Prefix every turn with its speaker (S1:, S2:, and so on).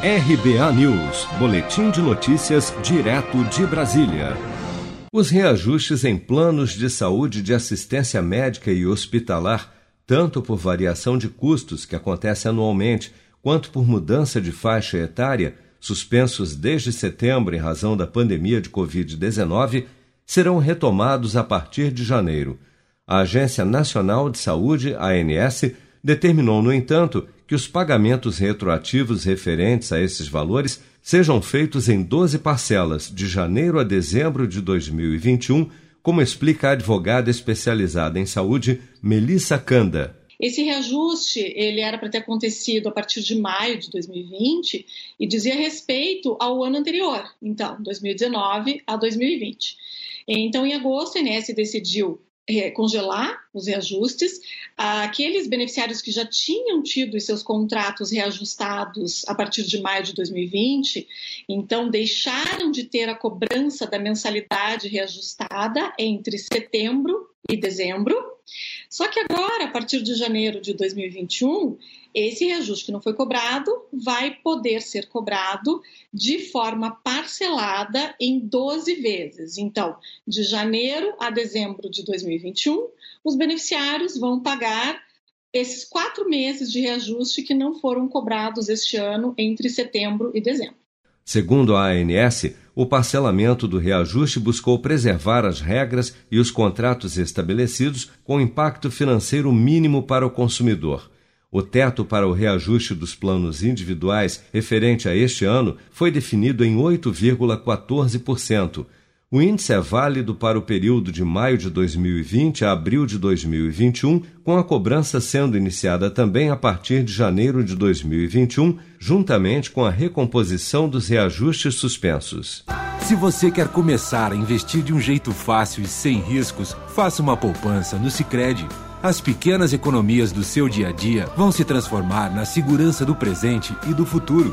S1: RBA News, Boletim de Notícias, direto de Brasília. Os reajustes em planos de saúde de assistência médica e hospitalar, tanto por variação de custos que acontece anualmente, quanto por mudança de faixa etária, suspensos desde setembro em razão da pandemia de Covid-19, serão retomados a partir de janeiro. A Agência Nacional de Saúde, ANS, determinou, no entanto, que os pagamentos retroativos referentes a esses valores sejam feitos em 12 parcelas, de janeiro a dezembro de 2021, como explica a advogada especializada em saúde, Melissa Canda.
S2: Esse reajuste ele era para ter acontecido a partir de maio de 2020 e dizia respeito ao ano anterior, então 2019 a 2020. Então, em agosto, a INSS decidiu congelar os reajustes. Aqueles beneficiários que já tinham tido os seus contratos reajustados a partir de maio de 2020, então deixaram de ter a cobrança da mensalidade reajustada entre setembro e dezembro. Só que agora, a partir de janeiro de 2021, esse reajuste que não foi cobrado vai poder ser cobrado de forma parcelada em 12 vezes. Então, de janeiro a dezembro de 2021, os beneficiários vão pagar esses quatro meses de reajuste que não foram cobrados este ano entre setembro e dezembro.
S1: Segundo a ANS, o parcelamento do reajuste buscou preservar as regras e os contratos estabelecidos com impacto financeiro mínimo para o consumidor. O teto para o reajuste dos planos individuais referente a este ano foi definido em 8,14%. O índice é válido para o período de maio de 2020 a abril de 2021, com a cobrança sendo iniciada também a partir de janeiro de 2021, juntamente com a recomposição dos reajustes suspensos.
S3: Se você quer começar a investir de um jeito fácil e sem riscos, faça uma poupança no Sicredi as pequenas economias do seu dia a dia vão se transformar na segurança do presente e do futuro.